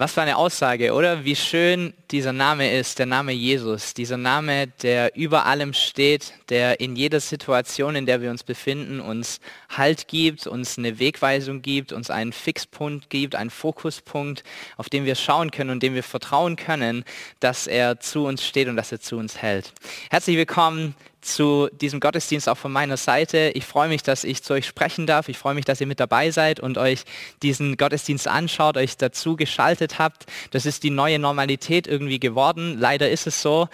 Was für eine Aussage, oder? Wie schön dieser Name ist, der Name Jesus. Dieser Name, der über allem steht, der in jeder Situation, in der wir uns befinden, uns Halt gibt, uns eine Wegweisung gibt, uns einen Fixpunkt gibt, einen Fokuspunkt, auf den wir schauen können und dem wir vertrauen können, dass er zu uns steht und dass er zu uns hält. Herzlich willkommen zu diesem Gottesdienst auch von meiner Seite. Ich freue mich, dass ich zu euch sprechen darf. Ich freue mich, dass ihr mit dabei seid und euch diesen Gottesdienst anschaut, euch dazu geschaltet habt. Das ist die neue Normalität irgendwie geworden. Leider ist es so.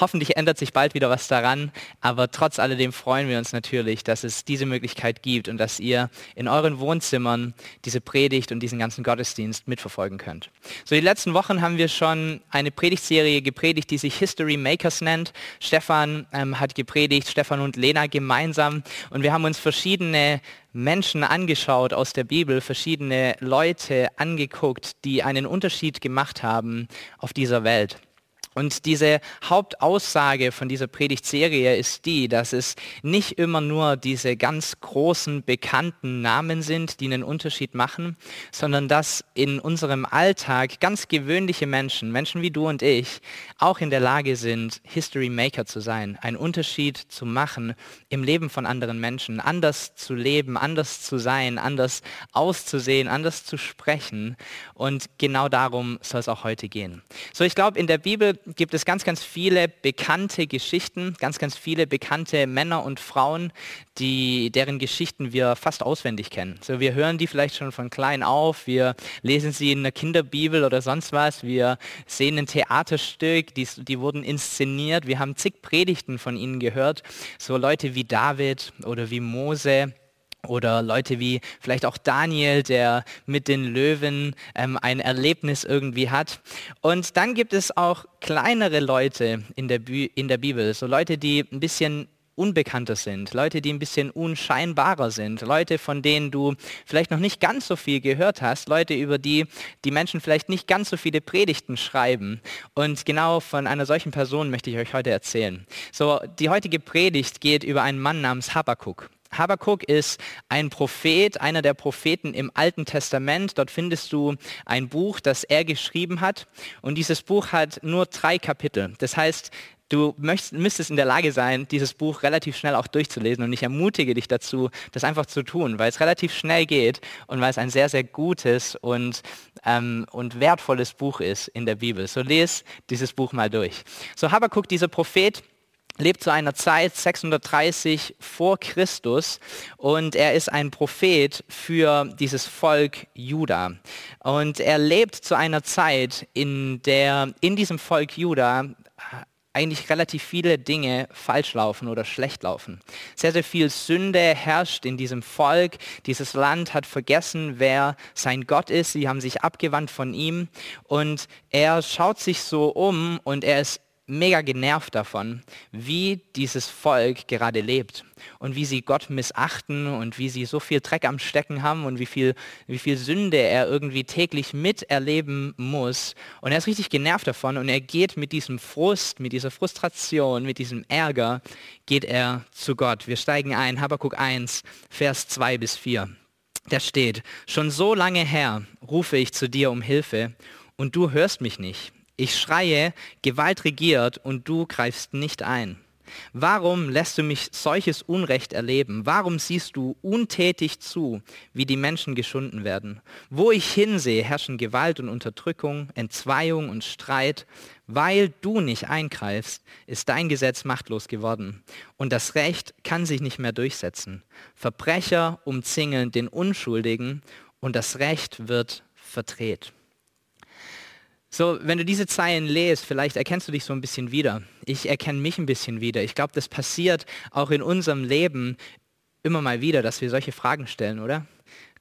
Hoffentlich ändert sich bald wieder was daran, aber trotz alledem freuen wir uns natürlich, dass es diese Möglichkeit gibt und dass ihr in euren Wohnzimmern diese Predigt und diesen ganzen Gottesdienst mitverfolgen könnt. So, die letzten Wochen haben wir schon eine Predigtserie gepredigt, die sich History Makers nennt. Stefan ähm, hat gepredigt, Stefan und Lena gemeinsam und wir haben uns verschiedene Menschen angeschaut aus der Bibel, verschiedene Leute angeguckt, die einen Unterschied gemacht haben auf dieser Welt. Und diese Hauptaussage von dieser Predigtserie ist die, dass es nicht immer nur diese ganz großen, bekannten Namen sind, die einen Unterschied machen, sondern dass in unserem Alltag ganz gewöhnliche Menschen, Menschen wie du und ich, auch in der Lage sind, History Maker zu sein, einen Unterschied zu machen im Leben von anderen Menschen, anders zu leben, anders zu sein, anders auszusehen, anders zu sprechen. Und genau darum soll es auch heute gehen. So, ich glaube, in der Bibel gibt es ganz, ganz viele bekannte Geschichten, ganz, ganz viele bekannte Männer und Frauen, die, deren Geschichten wir fast auswendig kennen. So, wir hören die vielleicht schon von klein auf, wir lesen sie in der Kinderbibel oder sonst was, wir sehen ein Theaterstück, die, die wurden inszeniert, wir haben zig Predigten von ihnen gehört, so Leute wie David oder wie Mose oder Leute wie vielleicht auch Daniel, der mit den Löwen ähm, ein Erlebnis irgendwie hat. Und dann gibt es auch kleinere Leute in der, Bi in der Bibel, so Leute, die ein bisschen unbekannter sind, Leute, die ein bisschen unscheinbarer sind, Leute, von denen du vielleicht noch nicht ganz so viel gehört hast, Leute, über die die Menschen vielleicht nicht ganz so viele Predigten schreiben. Und genau von einer solchen Person möchte ich euch heute erzählen. So, die heutige Predigt geht über einen Mann namens Habakkuk. Habakuk ist ein Prophet, einer der Propheten im Alten Testament. Dort findest du ein Buch, das er geschrieben hat. Und dieses Buch hat nur drei Kapitel. Das heißt, du möchtest, müsstest in der Lage sein, dieses Buch relativ schnell auch durchzulesen. Und ich ermutige dich dazu, das einfach zu tun, weil es relativ schnell geht und weil es ein sehr, sehr gutes und, ähm, und wertvolles Buch ist in der Bibel. So lese dieses Buch mal durch. So Habakuk, dieser Prophet, lebt zu einer Zeit 630 vor Christus und er ist ein Prophet für dieses Volk Juda. Und er lebt zu einer Zeit, in der in diesem Volk Juda eigentlich relativ viele Dinge falsch laufen oder schlecht laufen. Sehr, sehr viel Sünde herrscht in diesem Volk. Dieses Land hat vergessen, wer sein Gott ist. Sie haben sich abgewandt von ihm. Und er schaut sich so um und er ist mega genervt davon, wie dieses Volk gerade lebt und wie sie Gott missachten und wie sie so viel Dreck am Stecken haben und wie viel, wie viel Sünde er irgendwie täglich miterleben muss. Und er ist richtig genervt davon und er geht mit diesem Frust, mit dieser Frustration, mit diesem Ärger, geht er zu Gott. Wir steigen ein, Habakkuk 1, Vers 2 bis 4. Da steht, schon so lange her rufe ich zu dir um Hilfe und du hörst mich nicht. Ich schreie, Gewalt regiert und du greifst nicht ein. Warum lässt du mich solches Unrecht erleben? Warum siehst du untätig zu, wie die Menschen geschunden werden? Wo ich hinsehe, herrschen Gewalt und Unterdrückung, Entzweiung und Streit. Weil du nicht eingreifst, ist dein Gesetz machtlos geworden. Und das Recht kann sich nicht mehr durchsetzen. Verbrecher umzingeln den Unschuldigen und das Recht wird verdreht. So, wenn du diese Zeilen lest, vielleicht erkennst du dich so ein bisschen wieder. Ich erkenne mich ein bisschen wieder. Ich glaube, das passiert auch in unserem Leben immer mal wieder, dass wir solche Fragen stellen, oder?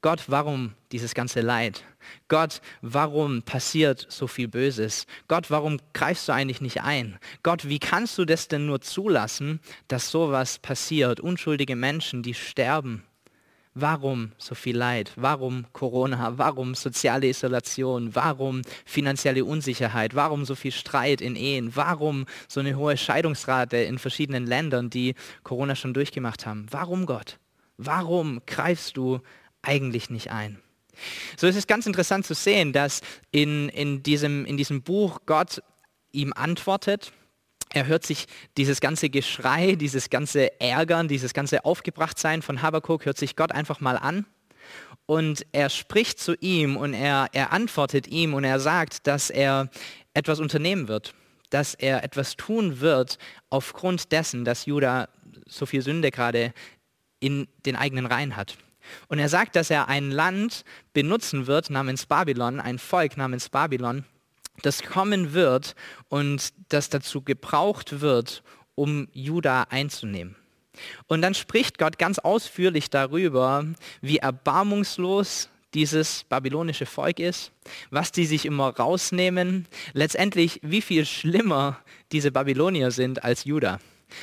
Gott, warum dieses ganze Leid? Gott, warum passiert so viel Böses? Gott, warum greifst du eigentlich nicht ein? Gott, wie kannst du das denn nur zulassen, dass sowas passiert? Unschuldige Menschen, die sterben. Warum so viel Leid? Warum Corona? Warum soziale Isolation? Warum finanzielle Unsicherheit? Warum so viel Streit in Ehen? Warum so eine hohe Scheidungsrate in verschiedenen Ländern, die Corona schon durchgemacht haben? Warum Gott? Warum greifst du eigentlich nicht ein? So ist es ganz interessant zu sehen, dass in, in, diesem, in diesem Buch Gott ihm antwortet. Er hört sich dieses ganze Geschrei, dieses ganze Ärgern, dieses ganze Aufgebrachtsein von Habakuk, hört sich Gott einfach mal an. Und er spricht zu ihm und er, er antwortet ihm und er sagt, dass er etwas unternehmen wird, dass er etwas tun wird aufgrund dessen, dass Judah so viel Sünde gerade in den eigenen Reihen hat. Und er sagt, dass er ein Land benutzen wird namens Babylon, ein Volk namens Babylon, das kommen wird und das dazu gebraucht wird, um Juda einzunehmen. Und dann spricht Gott ganz ausführlich darüber, wie erbarmungslos dieses babylonische Volk ist, was die sich immer rausnehmen, letztendlich wie viel schlimmer diese Babylonier sind als Juda.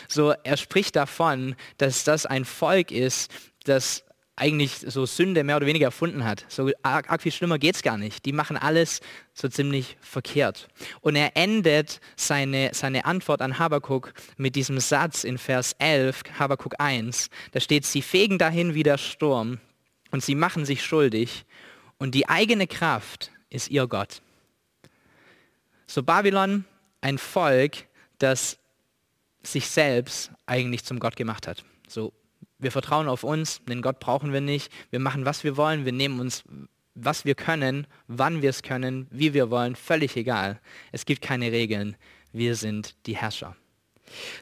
So, er spricht davon, dass das ein Volk ist, das eigentlich so Sünde mehr oder weniger erfunden hat. So arg, arg viel schlimmer geht es gar nicht. Die machen alles so ziemlich verkehrt. Und er endet seine, seine Antwort an Habakuk mit diesem Satz in Vers 11, Habakuk 1. Da steht, sie fegen dahin wie der Sturm und sie machen sich schuldig und die eigene Kraft ist ihr Gott. So Babylon, ein Volk, das sich selbst eigentlich zum Gott gemacht hat. So wir vertrauen auf uns, den Gott brauchen wir nicht. Wir machen, was wir wollen. Wir nehmen uns, was wir können, wann wir es können, wie wir wollen, völlig egal. Es gibt keine Regeln. Wir sind die Herrscher.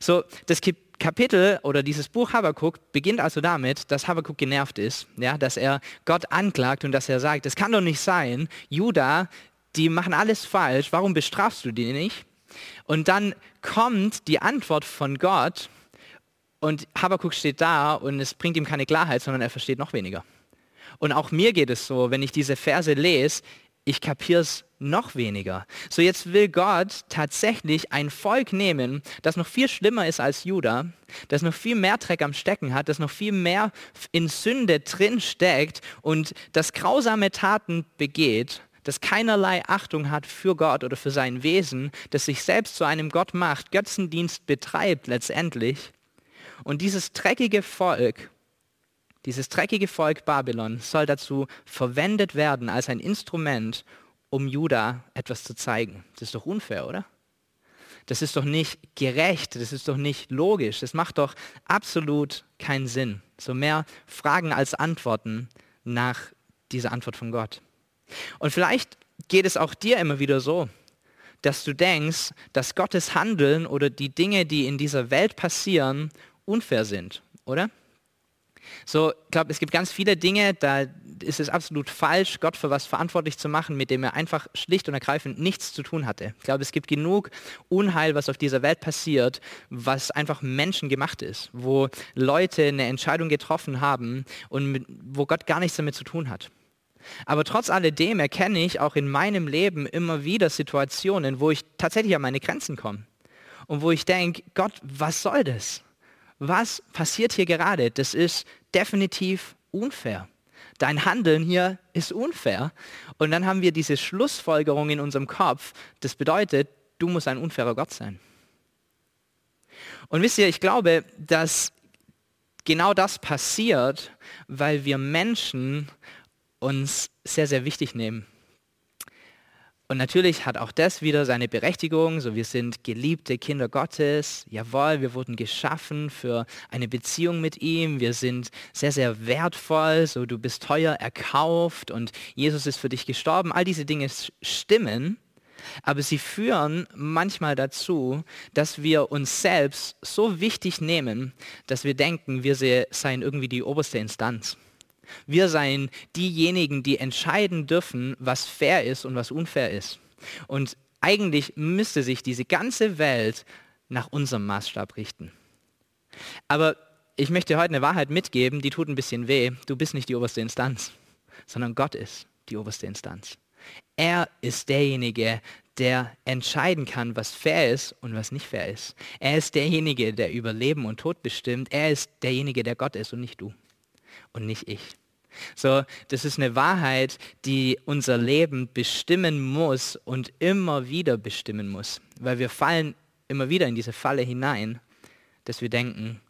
So, das Kapitel oder dieses Buch Habakkuk beginnt also damit, dass Habakkuk genervt ist, ja, dass er Gott anklagt und dass er sagt, es kann doch nicht sein, Judah, die machen alles falsch, warum bestrafst du die nicht? Und dann kommt die Antwort von Gott, und Habakuk steht da und es bringt ihm keine Klarheit, sondern er versteht noch weniger. Und auch mir geht es so, wenn ich diese Verse lese, ich kapiere es noch weniger. So jetzt will Gott tatsächlich ein Volk nehmen, das noch viel schlimmer ist als Juda, das noch viel mehr Dreck am Stecken hat, das noch viel mehr in Sünde drin steckt und das grausame Taten begeht, das keinerlei Achtung hat für Gott oder für sein Wesen, das sich selbst zu einem Gott macht, Götzendienst betreibt letztendlich und dieses dreckige Volk, dieses dreckige Volk Babylon soll dazu verwendet werden als ein Instrument, um Juda etwas zu zeigen. Das ist doch unfair, oder? Das ist doch nicht gerecht, das ist doch nicht logisch, das macht doch absolut keinen Sinn. So mehr Fragen als Antworten nach dieser Antwort von Gott. Und vielleicht geht es auch dir immer wieder so, dass du denkst, dass Gottes Handeln oder die Dinge, die in dieser Welt passieren, unfair sind, oder? So, ich glaube, es gibt ganz viele Dinge, da ist es absolut falsch, Gott für was verantwortlich zu machen, mit dem er einfach schlicht und ergreifend nichts zu tun hatte. Ich glaube, es gibt genug Unheil, was auf dieser Welt passiert, was einfach menschengemacht ist, wo Leute eine Entscheidung getroffen haben und mit, wo Gott gar nichts damit zu tun hat. Aber trotz alledem erkenne ich auch in meinem Leben immer wieder Situationen, wo ich tatsächlich an meine Grenzen komme und wo ich denke, Gott, was soll das? Was passiert hier gerade? Das ist definitiv unfair. Dein Handeln hier ist unfair. Und dann haben wir diese Schlussfolgerung in unserem Kopf. Das bedeutet, du musst ein unfairer Gott sein. Und wisst ihr, ich glaube, dass genau das passiert, weil wir Menschen uns sehr, sehr wichtig nehmen. Und natürlich hat auch das wieder seine Berechtigung. So, wir sind geliebte Kinder Gottes. Jawohl, wir wurden geschaffen für eine Beziehung mit ihm. Wir sind sehr, sehr wertvoll. So, du bist teuer erkauft und Jesus ist für dich gestorben. All diese Dinge stimmen. Aber sie führen manchmal dazu, dass wir uns selbst so wichtig nehmen, dass wir denken, wir seien irgendwie die oberste Instanz. Wir seien diejenigen, die entscheiden dürfen, was fair ist und was unfair ist. Und eigentlich müsste sich diese ganze Welt nach unserem Maßstab richten. Aber ich möchte heute eine Wahrheit mitgeben, die tut ein bisschen weh. Du bist nicht die oberste Instanz, sondern Gott ist die oberste Instanz. Er ist derjenige, der entscheiden kann, was fair ist und was nicht fair ist. Er ist derjenige, der über Leben und Tod bestimmt. Er ist derjenige, der Gott ist und nicht du und nicht ich. So, das ist eine Wahrheit, die unser Leben bestimmen muss und immer wieder bestimmen muss, weil wir fallen immer wieder in diese Falle hinein, dass wir denken,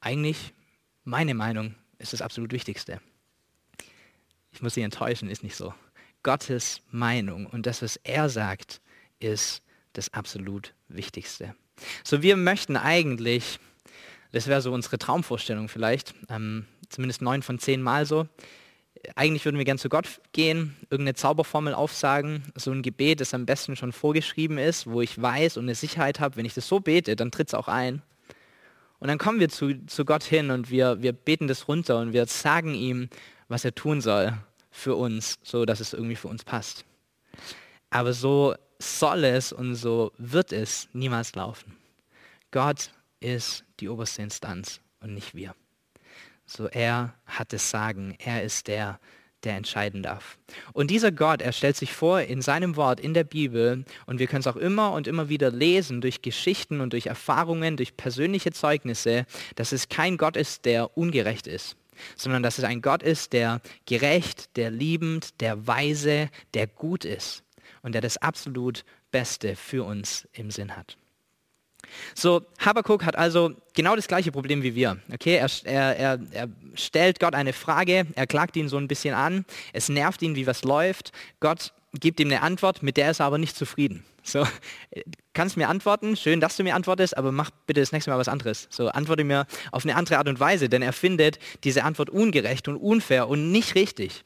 eigentlich meine Meinung ist das absolut Wichtigste. ich muss Sie enttäuschen, ist nicht so. Gottes Meinung und das, was er sagt, ist das absolut Wichtigste. So, wir möchten eigentlich, das wäre so unsere Traumvorstellung vielleicht, ähm, zumindest neun von zehn Mal so, eigentlich würden wir gern zu Gott gehen, irgendeine Zauberformel aufsagen, so ein Gebet, das am besten schon vorgeschrieben ist, wo ich weiß und eine Sicherheit habe, wenn ich das so bete, dann tritt es auch ein. Und dann kommen wir zu, zu Gott hin und wir, wir beten das runter und wir sagen ihm, was er tun soll für uns, so dass es irgendwie für uns passt. Aber so soll es und so wird es niemals laufen. Gott ist die oberste Instanz und nicht wir. So er hat das Sagen, er ist der, der entscheiden darf. Und dieser Gott, er stellt sich vor in seinem Wort, in der Bibel, und wir können es auch immer und immer wieder lesen durch Geschichten und durch Erfahrungen, durch persönliche Zeugnisse, dass es kein Gott ist, der ungerecht ist sondern dass es ein Gott ist, der gerecht, der liebend, der weise, der gut ist und der das absolut Beste für uns im Sinn hat. So, Habakkuk hat also genau das gleiche Problem wie wir. Okay, er, er, er, stellt Gott eine Frage, er klagt ihn so ein bisschen an, es nervt ihn, wie was läuft. Gott gibt ihm eine Antwort, mit der ist er aber nicht zufrieden. So, kannst mir antworten, schön, dass du mir antwortest, aber mach bitte das nächste Mal was anderes. So, antworte mir auf eine andere Art und Weise, denn er findet diese Antwort ungerecht und unfair und nicht richtig.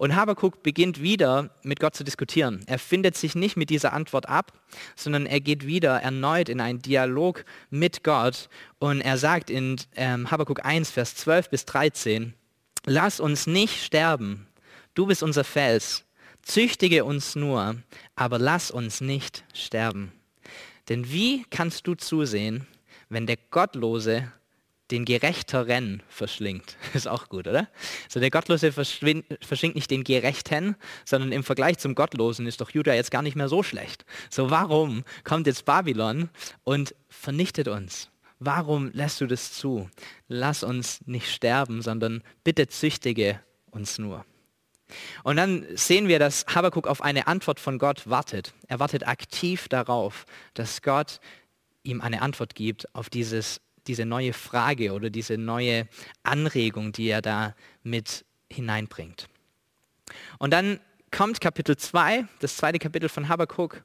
Und Habakuk beginnt wieder mit Gott zu diskutieren. Er findet sich nicht mit dieser Antwort ab, sondern er geht wieder erneut in einen Dialog mit Gott und er sagt in ähm, Habakuk 1, Vers 12 bis 13, lass uns nicht sterben, du bist unser Fels, züchtige uns nur, aber lass uns nicht sterben. Denn wie kannst du zusehen, wenn der Gottlose den Gerechteren verschlingt. Ist auch gut, oder? So der Gottlose verschlingt nicht den Gerechten, sondern im Vergleich zum Gottlosen ist doch Judah jetzt gar nicht mehr so schlecht. So warum kommt jetzt Babylon und vernichtet uns? Warum lässt du das zu? Lass uns nicht sterben, sondern bitte züchtige uns nur. Und dann sehen wir, dass Habakkuk auf eine Antwort von Gott wartet. Er wartet aktiv darauf, dass Gott ihm eine Antwort gibt auf dieses diese neue Frage oder diese neue Anregung, die er da mit hineinbringt. Und dann kommt Kapitel 2, das zweite Kapitel von Habakkuk,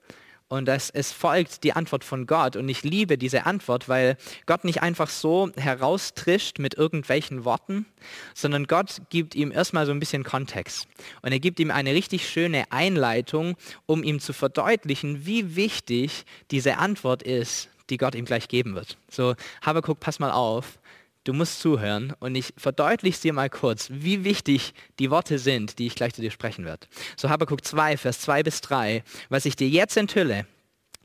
und das, es folgt die Antwort von Gott. Und ich liebe diese Antwort, weil Gott nicht einfach so heraustrischt mit irgendwelchen Worten, sondern Gott gibt ihm erstmal so ein bisschen Kontext. Und er gibt ihm eine richtig schöne Einleitung, um ihm zu verdeutlichen, wie wichtig diese Antwort ist, die Gott ihm gleich geben wird. So, Habakuk, pass mal auf, du musst zuhören und ich verdeutliche dir mal kurz, wie wichtig die Worte sind, die ich gleich zu dir sprechen werde. So Habakuk 2, Vers 2 bis 3, was ich dir jetzt enthülle,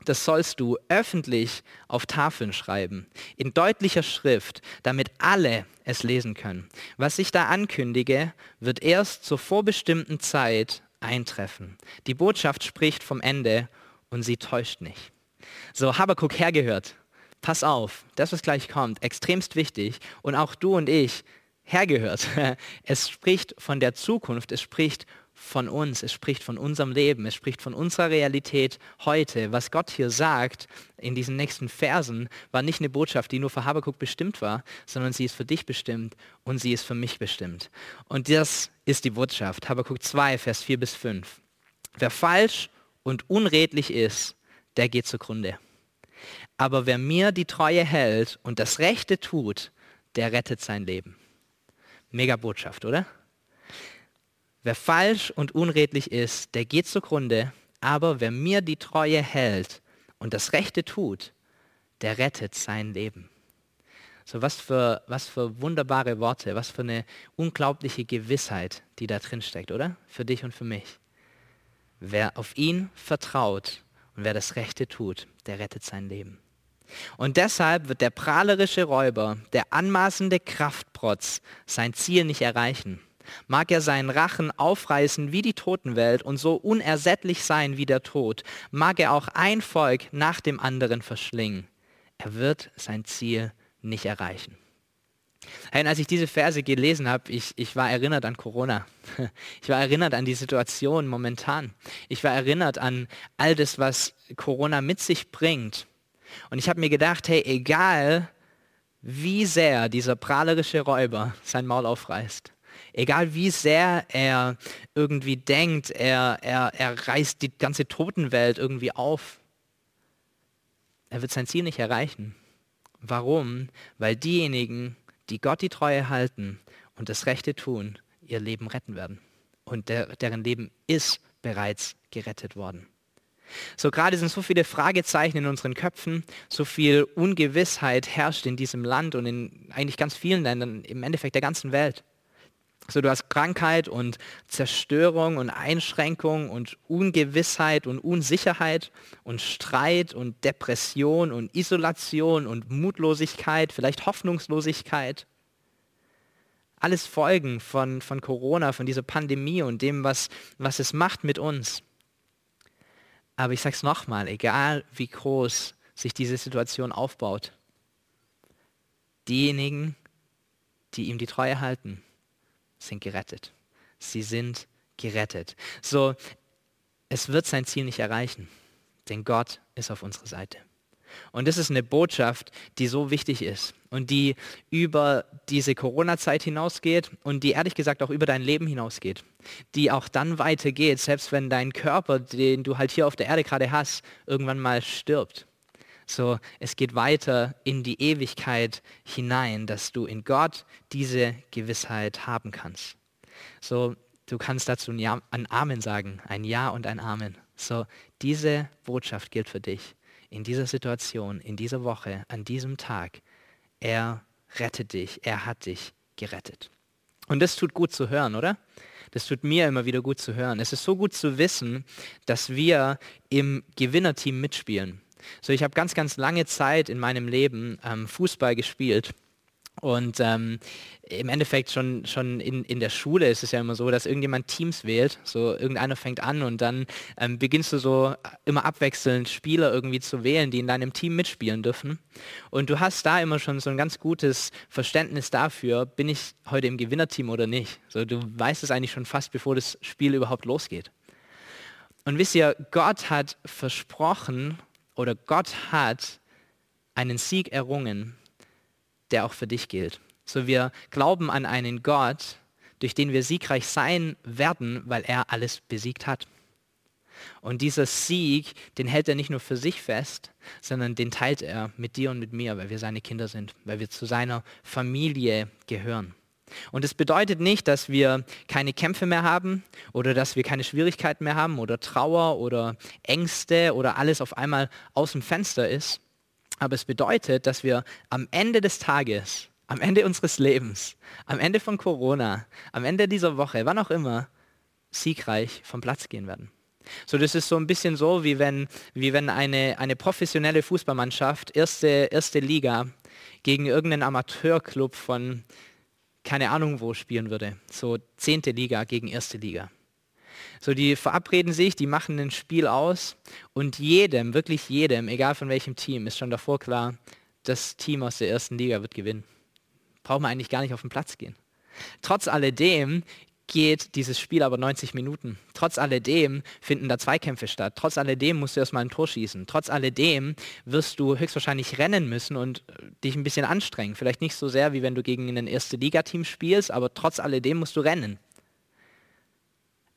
das sollst du öffentlich auf Tafeln schreiben, in deutlicher Schrift, damit alle es lesen können. Was ich da ankündige, wird erst zur vorbestimmten Zeit eintreffen. Die Botschaft spricht vom Ende und sie täuscht nicht. So, Habakuk hergehört. Pass auf, das, was gleich kommt, extremst wichtig. Und auch du und ich, hergehört. Es spricht von der Zukunft, es spricht von uns, es spricht von unserem Leben, es spricht von unserer Realität heute. Was Gott hier sagt in diesen nächsten Versen, war nicht eine Botschaft, die nur für Habakuk bestimmt war, sondern sie ist für dich bestimmt und sie ist für mich bestimmt. Und das ist die Botschaft. Habakuk 2, Vers 4 bis 5. Wer falsch und unredlich ist, der geht zugrunde. Aber wer mir die Treue hält und das Rechte tut, der rettet sein Leben. Mega Botschaft, oder? Wer falsch und unredlich ist, der geht zugrunde, aber wer mir die Treue hält und das Rechte tut, der rettet sein Leben. So was für, was für wunderbare Worte, was für eine unglaubliche Gewissheit, die da drin steckt, oder? Für dich und für mich. Wer auf ihn vertraut, und wer das Rechte tut, der rettet sein Leben. Und deshalb wird der prahlerische Räuber, der anmaßende Kraftprotz sein Ziel nicht erreichen. Mag er seinen Rachen aufreißen wie die Totenwelt und so unersättlich sein wie der Tod, mag er auch ein Volk nach dem anderen verschlingen. Er wird sein Ziel nicht erreichen. Hey, als ich diese Verse gelesen habe, ich, ich war erinnert an Corona. Ich war erinnert an die Situation momentan. Ich war erinnert an all das, was Corona mit sich bringt. Und ich habe mir gedacht, hey, egal wie sehr dieser prahlerische Räuber sein Maul aufreißt, Egal wie sehr er irgendwie denkt, er, er, er reißt die ganze Totenwelt irgendwie auf, er wird sein Ziel nicht erreichen. Warum? Weil diejenigen, die Gott die Treue halten und das Rechte tun, ihr Leben retten werden. Und der, deren Leben ist bereits gerettet worden. So gerade sind so viele Fragezeichen in unseren Köpfen, so viel Ungewissheit herrscht in diesem Land und in eigentlich ganz vielen Ländern, im Endeffekt der ganzen Welt. So, du hast Krankheit und Zerstörung und Einschränkung und Ungewissheit und Unsicherheit und Streit und Depression und Isolation und Mutlosigkeit, vielleicht Hoffnungslosigkeit. Alles Folgen von, von Corona, von dieser Pandemie und dem, was, was es macht mit uns. Aber ich sage es nochmal, egal wie groß sich diese Situation aufbaut, diejenigen, die ihm die Treue halten, sind gerettet. Sie sind gerettet. So, es wird sein Ziel nicht erreichen, denn Gott ist auf unserer Seite. Und das ist eine Botschaft, die so wichtig ist und die über diese Corona-Zeit hinausgeht und die ehrlich gesagt auch über dein Leben hinausgeht. Die auch dann weitergeht, selbst wenn dein Körper, den du halt hier auf der Erde gerade hast, irgendwann mal stirbt. So, es geht weiter in die Ewigkeit hinein, dass du in Gott diese Gewissheit haben kannst. So, du kannst dazu ein, ja, ein Amen sagen, ein Ja und ein Amen. So, diese Botschaft gilt für dich in dieser Situation, in dieser Woche, an diesem Tag. Er rettet dich, er hat dich gerettet. Und das tut gut zu hören, oder? Das tut mir immer wieder gut zu hören. Es ist so gut zu wissen, dass wir im Gewinnerteam mitspielen. So, ich habe ganz, ganz lange Zeit in meinem Leben ähm, Fußball gespielt und ähm, im Endeffekt schon, schon in, in der Schule ist es ja immer so, dass irgendjemand Teams wählt. So irgendeiner fängt an und dann ähm, beginnst du so immer abwechselnd Spieler irgendwie zu wählen, die in deinem Team mitspielen dürfen. Und du hast da immer schon so ein ganz gutes Verständnis dafür, bin ich heute im Gewinnerteam oder nicht. So, du weißt es eigentlich schon fast, bevor das Spiel überhaupt losgeht. Und wisst ihr, Gott hat versprochen oder Gott hat einen Sieg errungen der auch für dich gilt. So wir glauben an einen Gott, durch den wir siegreich sein werden, weil er alles besiegt hat. Und dieser Sieg, den hält er nicht nur für sich fest, sondern den teilt er mit dir und mit mir, weil wir seine Kinder sind, weil wir zu seiner Familie gehören. Und es bedeutet nicht, dass wir keine Kämpfe mehr haben oder dass wir keine Schwierigkeiten mehr haben oder Trauer oder Ängste oder alles auf einmal aus dem Fenster ist, aber es bedeutet, dass wir am Ende des Tages, am Ende unseres Lebens, am Ende von Corona, am Ende dieser Woche, wann auch immer, siegreich vom Platz gehen werden. So, das ist so ein bisschen so, wie wenn, wie wenn eine, eine professionelle Fußballmannschaft, erste, erste Liga, gegen irgendeinen Amateurclub von keine Ahnung wo spielen würde. So zehnte Liga gegen erste Liga. So, die verabreden sich, die machen ein Spiel aus und jedem, wirklich jedem, egal von welchem Team, ist schon davor klar, das Team aus der ersten Liga wird gewinnen. Braucht man eigentlich gar nicht auf den Platz gehen. Trotz alledem geht dieses Spiel aber 90 Minuten. Trotz alledem finden da Zweikämpfe statt. Trotz alledem musst du erstmal ein Tor schießen. Trotz alledem wirst du höchstwahrscheinlich rennen müssen und äh, dich ein bisschen anstrengen. Vielleicht nicht so sehr, wie wenn du gegen ein erste Liga-Team spielst, aber trotz alledem musst du rennen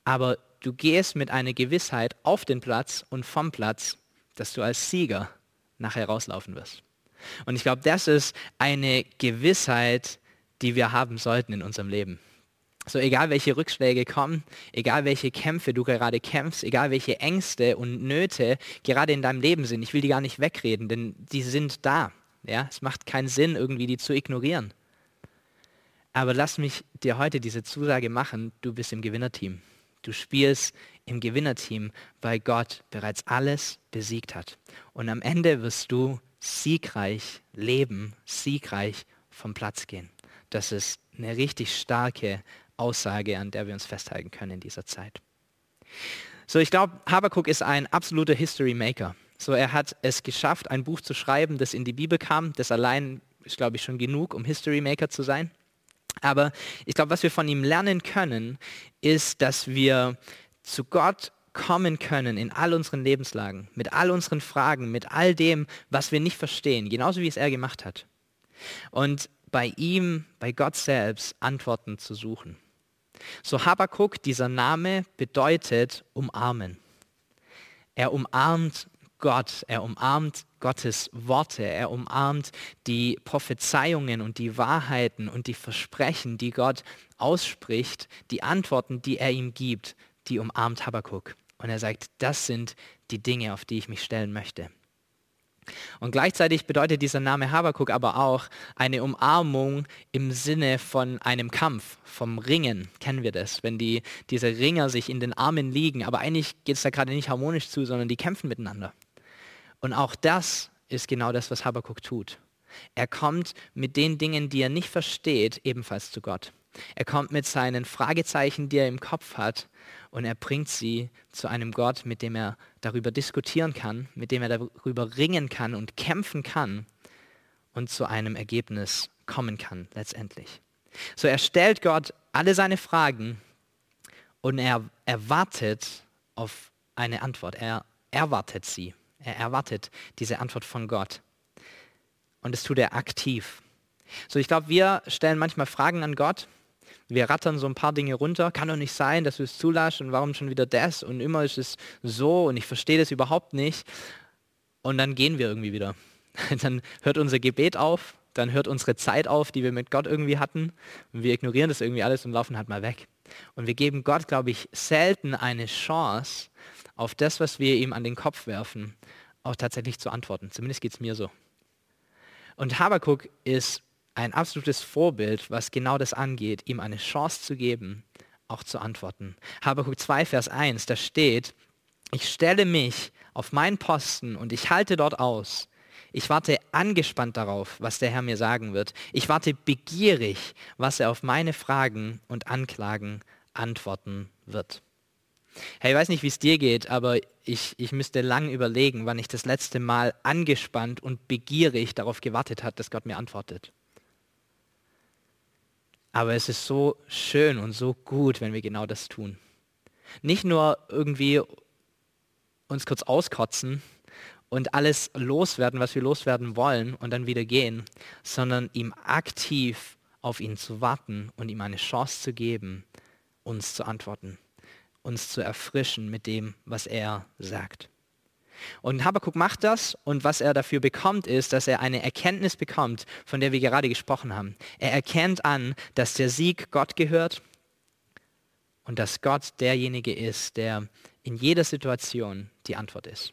aber du gehst mit einer Gewissheit auf den Platz und vom Platz, dass du als Sieger nachher rauslaufen wirst. Und ich glaube, das ist eine Gewissheit, die wir haben sollten in unserem Leben. So egal welche Rückschläge kommen, egal welche Kämpfe du gerade kämpfst, egal welche Ängste und Nöte gerade in deinem Leben sind, ich will die gar nicht wegreden, denn die sind da. Ja, es macht keinen Sinn, irgendwie die zu ignorieren. Aber lass mich dir heute diese Zusage machen, du bist im Gewinnerteam. Du spielst im Gewinnerteam, weil Gott bereits alles besiegt hat. Und am Ende wirst du siegreich leben, siegreich vom Platz gehen. Das ist eine richtig starke Aussage, an der wir uns festhalten können in dieser Zeit. So, ich glaube, Habakkuk ist ein absoluter History Maker. So, er hat es geschafft, ein Buch zu schreiben, das in die Bibel kam. Das allein ist, glaube ich, schon genug, um History Maker zu sein. Aber ich glaube, was wir von ihm lernen können, ist, dass wir zu Gott kommen können in all unseren Lebenslagen, mit all unseren Fragen, mit all dem, was wir nicht verstehen, genauso wie es er gemacht hat. Und bei ihm, bei Gott selbst, Antworten zu suchen. So Habakkuk, dieser Name bedeutet umarmen. Er umarmt Gott, er umarmt Gottes Worte, er umarmt die Prophezeiungen und die Wahrheiten und die Versprechen, die Gott ausspricht, die Antworten, die er ihm gibt, die umarmt Habakkuk. Und er sagt, das sind die Dinge, auf die ich mich stellen möchte. Und gleichzeitig bedeutet dieser Name Habakuk aber auch eine Umarmung im Sinne von einem Kampf, vom Ringen. Kennen wir das? Wenn die, diese Ringer sich in den Armen liegen, aber eigentlich geht es da gerade nicht harmonisch zu, sondern die kämpfen miteinander. Und auch das ist genau das, was Habakuk tut. Er kommt mit den Dingen, die er nicht versteht, ebenfalls zu Gott. Er kommt mit seinen Fragezeichen, die er im Kopf hat, und er bringt sie zu einem Gott, mit dem er darüber diskutieren kann, mit dem er darüber ringen kann und kämpfen kann und zu einem Ergebnis kommen kann letztendlich. So er stellt Gott alle seine Fragen und er erwartet auf eine Antwort. Er erwartet sie. Er erwartet diese Antwort von Gott. Und das tut er aktiv. So ich glaube, wir stellen manchmal Fragen an Gott wir rattern so ein paar Dinge runter. Kann doch nicht sein, dass du es zulässt und warum schon wieder das und immer ist es so und ich verstehe das überhaupt nicht. Und dann gehen wir irgendwie wieder. Dann hört unser Gebet auf, dann hört unsere Zeit auf, die wir mit Gott irgendwie hatten. Und wir ignorieren das irgendwie alles und laufen halt mal weg. Und wir geben Gott, glaube ich, selten eine Chance, auf das, was wir ihm an den Kopf werfen, auch tatsächlich zu antworten. Zumindest geht es mir so. Und Habakuk ist ein absolutes Vorbild, was genau das angeht, ihm eine Chance zu geben, auch zu antworten. Habakuk 2, Vers 1, da steht, ich stelle mich auf meinen Posten und ich halte dort aus. Ich warte angespannt darauf, was der Herr mir sagen wird. Ich warte begierig, was er auf meine Fragen und Anklagen antworten wird. Hey, ich weiß nicht, wie es dir geht, aber ich, ich müsste lang überlegen, wann ich das letzte Mal angespannt und begierig darauf gewartet habe, dass Gott mir antwortet. Aber es ist so schön und so gut, wenn wir genau das tun. Nicht nur irgendwie uns kurz auskotzen und alles loswerden, was wir loswerden wollen und dann wieder gehen, sondern ihm aktiv auf ihn zu warten und ihm eine Chance zu geben, uns zu antworten, uns zu erfrischen mit dem, was er sagt. Und Habakkuk macht das und was er dafür bekommt, ist, dass er eine Erkenntnis bekommt, von der wir gerade gesprochen haben. Er erkennt an, dass der Sieg Gott gehört und dass Gott derjenige ist, der in jeder Situation die Antwort ist.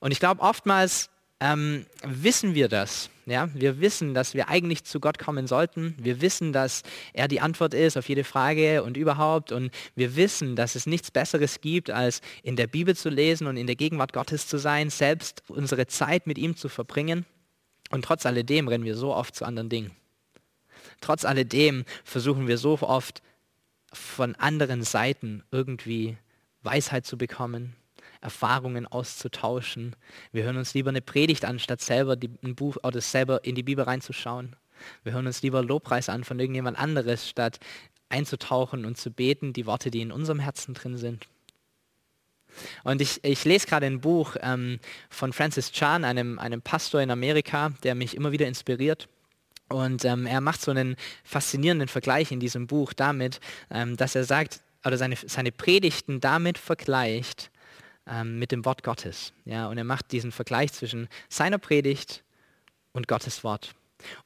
Und ich glaube, oftmals ähm, wissen wir das. Ja? Wir wissen, dass wir eigentlich zu Gott kommen sollten. Wir wissen, dass er die Antwort ist auf jede Frage und überhaupt. Und wir wissen, dass es nichts Besseres gibt, als in der Bibel zu lesen und in der Gegenwart Gottes zu sein, selbst unsere Zeit mit ihm zu verbringen. Und trotz alledem rennen wir so oft zu anderen Dingen. Trotz alledem versuchen wir so oft von anderen Seiten irgendwie Weisheit zu bekommen, Erfahrungen auszutauschen. Wir hören uns lieber eine Predigt an, statt selber die, ein Buch oder selber in die Bibel reinzuschauen. Wir hören uns lieber Lobpreis an von irgendjemand anderes, statt einzutauchen und zu beten, die Worte, die in unserem Herzen drin sind. Und ich, ich lese gerade ein Buch ähm, von Francis Chan, einem, einem Pastor in Amerika, der mich immer wieder inspiriert. Und ähm, er macht so einen faszinierenden Vergleich in diesem Buch damit, ähm, dass er sagt, oder seine, seine Predigten damit vergleicht, ähm, mit dem Wort Gottes. Ja, und er macht diesen Vergleich zwischen seiner Predigt und Gottes Wort.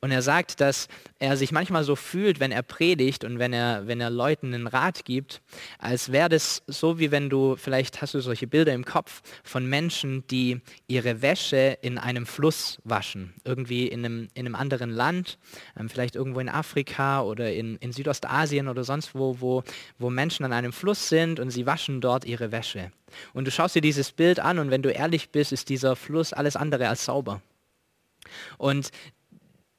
Und er sagt, dass er sich manchmal so fühlt, wenn er predigt und wenn er, wenn er Leuten einen Rat gibt, als wäre das so, wie wenn du, vielleicht hast du solche Bilder im Kopf von Menschen, die ihre Wäsche in einem Fluss waschen, irgendwie in einem, in einem anderen Land, ähm, vielleicht irgendwo in Afrika oder in, in Südostasien oder sonst wo, wo, wo Menschen an einem Fluss sind und sie waschen dort ihre Wäsche. Und du schaust dir dieses Bild an und wenn du ehrlich bist, ist dieser Fluss alles andere als sauber. Und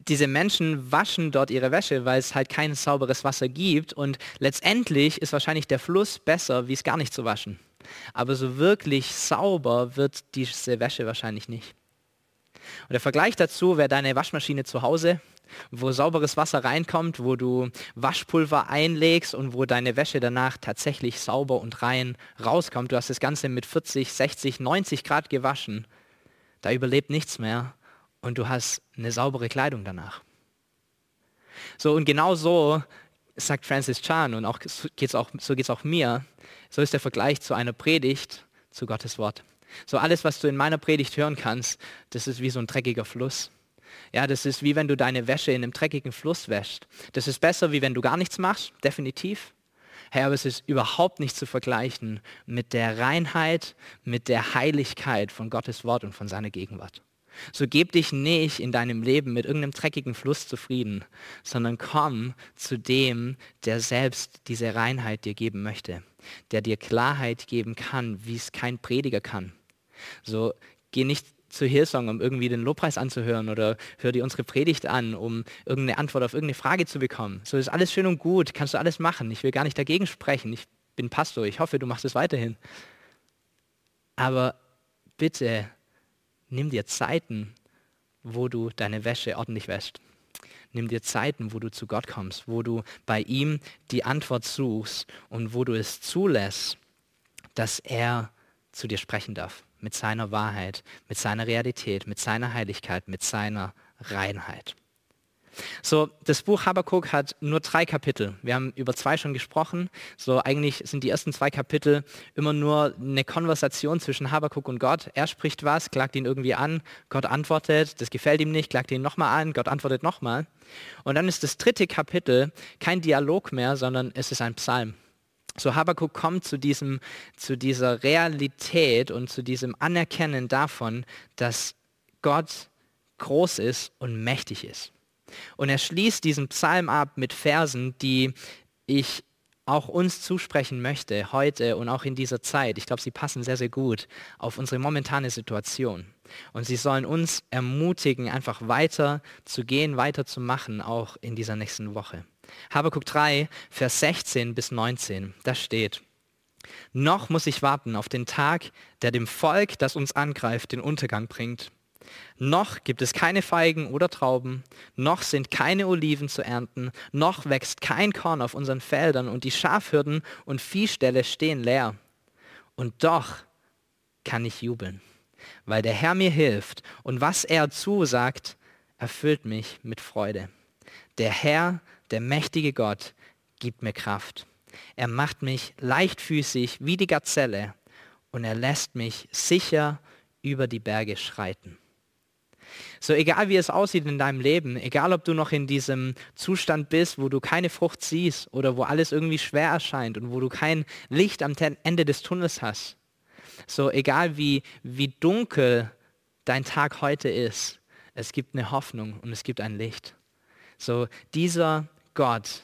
diese Menschen waschen dort ihre Wäsche, weil es halt kein sauberes Wasser gibt und letztendlich ist wahrscheinlich der Fluss besser, wie es gar nicht zu waschen. Aber so wirklich sauber wird diese Wäsche wahrscheinlich nicht. Und der Vergleich dazu wäre deine Waschmaschine zu Hause, wo sauberes Wasser reinkommt, wo du Waschpulver einlegst und wo deine Wäsche danach tatsächlich sauber und rein rauskommt. Du hast das Ganze mit 40, 60, 90 Grad gewaschen. Da überlebt nichts mehr und du hast eine saubere Kleidung danach. So und genau so sagt Francis Chan und auch, geht's auch, so geht es auch mir, so ist der Vergleich zu einer Predigt zu Gottes Wort. So alles, was du in meiner Predigt hören kannst, das ist wie so ein dreckiger Fluss. Ja, das ist wie wenn du deine Wäsche in einem dreckigen Fluss wäschst. Das ist besser, wie wenn du gar nichts machst, definitiv. Hey, aber es ist überhaupt nicht zu vergleichen mit der Reinheit, mit der Heiligkeit von Gottes Wort und von seiner Gegenwart. So geb dich nicht in deinem Leben mit irgendeinem dreckigen Fluss zufrieden, sondern komm zu dem, der selbst diese Reinheit dir geben möchte, der dir Klarheit geben kann, wie es kein Prediger kann. So geh nicht zu Hillsong, um irgendwie den Lobpreis anzuhören oder hör dir unsere Predigt an, um irgendeine Antwort auf irgendeine Frage zu bekommen. So ist alles schön und gut, kannst du alles machen. Ich will gar nicht dagegen sprechen. Ich bin Pastor, ich hoffe, du machst es weiterhin. Aber bitte nimm dir Zeiten, wo du deine Wäsche ordentlich wäschst. Nimm dir Zeiten, wo du zu Gott kommst, wo du bei ihm die Antwort suchst und wo du es zulässt, dass er zu dir sprechen darf mit seiner Wahrheit, mit seiner Realität, mit seiner Heiligkeit, mit seiner Reinheit. So, das Buch Habakkuk hat nur drei Kapitel. Wir haben über zwei schon gesprochen. So, eigentlich sind die ersten zwei Kapitel immer nur eine Konversation zwischen Habakkuk und Gott. Er spricht was, klagt ihn irgendwie an, Gott antwortet, das gefällt ihm nicht, klagt ihn nochmal an, Gott antwortet nochmal. Und dann ist das dritte Kapitel kein Dialog mehr, sondern es ist ein Psalm. So Habakkuk kommt zu, diesem, zu dieser Realität und zu diesem Anerkennen davon, dass Gott groß ist und mächtig ist. Und er schließt diesen Psalm ab mit Versen, die ich auch uns zusprechen möchte, heute und auch in dieser Zeit. Ich glaube, sie passen sehr, sehr gut auf unsere momentane Situation. Und sie sollen uns ermutigen, einfach weiter zu gehen, weiter zu machen, auch in dieser nächsten Woche. Habakuk 3, Vers 16 bis 19, da steht, noch muss ich warten auf den Tag, der dem Volk, das uns angreift, den Untergang bringt. Noch gibt es keine Feigen oder Trauben, noch sind keine Oliven zu ernten, noch wächst kein Korn auf unseren Feldern und die Schafhürden und Viehställe stehen leer. Und doch kann ich jubeln, weil der Herr mir hilft und was er zusagt, erfüllt mich mit Freude. Der Herr der mächtige Gott gibt mir Kraft. Er macht mich leichtfüßig wie die Gazelle und er lässt mich sicher über die Berge schreiten. So egal wie es aussieht in deinem Leben, egal ob du noch in diesem Zustand bist, wo du keine Frucht siehst oder wo alles irgendwie schwer erscheint und wo du kein Licht am Ende des Tunnels hast, so egal wie, wie dunkel dein Tag heute ist, es gibt eine Hoffnung und es gibt ein Licht. So dieser Gott,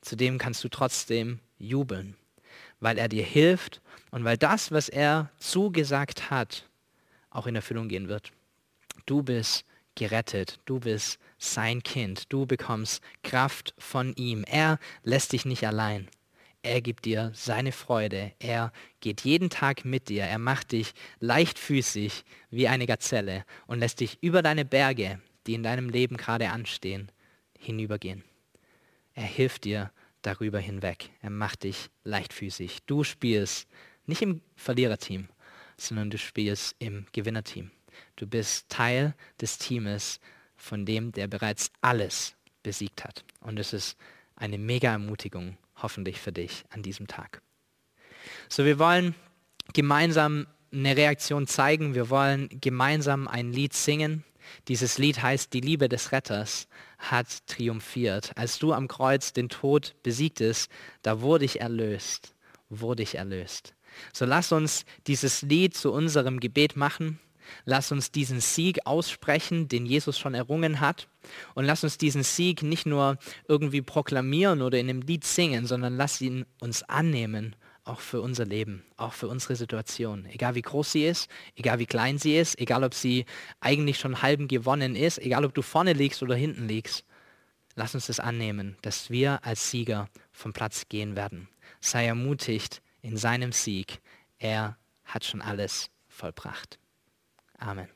zu dem kannst du trotzdem jubeln, weil er dir hilft und weil das, was er zugesagt hat, auch in Erfüllung gehen wird. Du bist gerettet, du bist sein Kind, du bekommst Kraft von ihm. Er lässt dich nicht allein. Er gibt dir seine Freude. Er geht jeden Tag mit dir. Er macht dich leichtfüßig wie eine Gazelle und lässt dich über deine Berge, die in deinem Leben gerade anstehen, hinübergehen. Er hilft dir darüber hinweg. Er macht dich leichtfüßig. Du spielst nicht im Verliererteam, sondern du spielst im Gewinnerteam. Du bist Teil des Teams von dem, der bereits alles besiegt hat. Und es ist eine mega Ermutigung, hoffentlich für dich an diesem Tag. So, wir wollen gemeinsam eine Reaktion zeigen. Wir wollen gemeinsam ein Lied singen. Dieses Lied heißt Die Liebe des Retters hat triumphiert. Als du am Kreuz den Tod besiegtest, da wurde ich erlöst, wurde ich erlöst. So lass uns dieses Lied zu unserem Gebet machen. Lass uns diesen Sieg aussprechen, den Jesus schon errungen hat. Und lass uns diesen Sieg nicht nur irgendwie proklamieren oder in einem Lied singen, sondern lass ihn uns annehmen auch für unser Leben, auch für unsere Situation. Egal wie groß sie ist, egal wie klein sie ist, egal ob sie eigentlich schon halben gewonnen ist, egal ob du vorne liegst oder hinten liegst. Lass uns das annehmen, dass wir als Sieger vom Platz gehen werden. Sei ermutigt in seinem Sieg. Er hat schon alles vollbracht. Amen.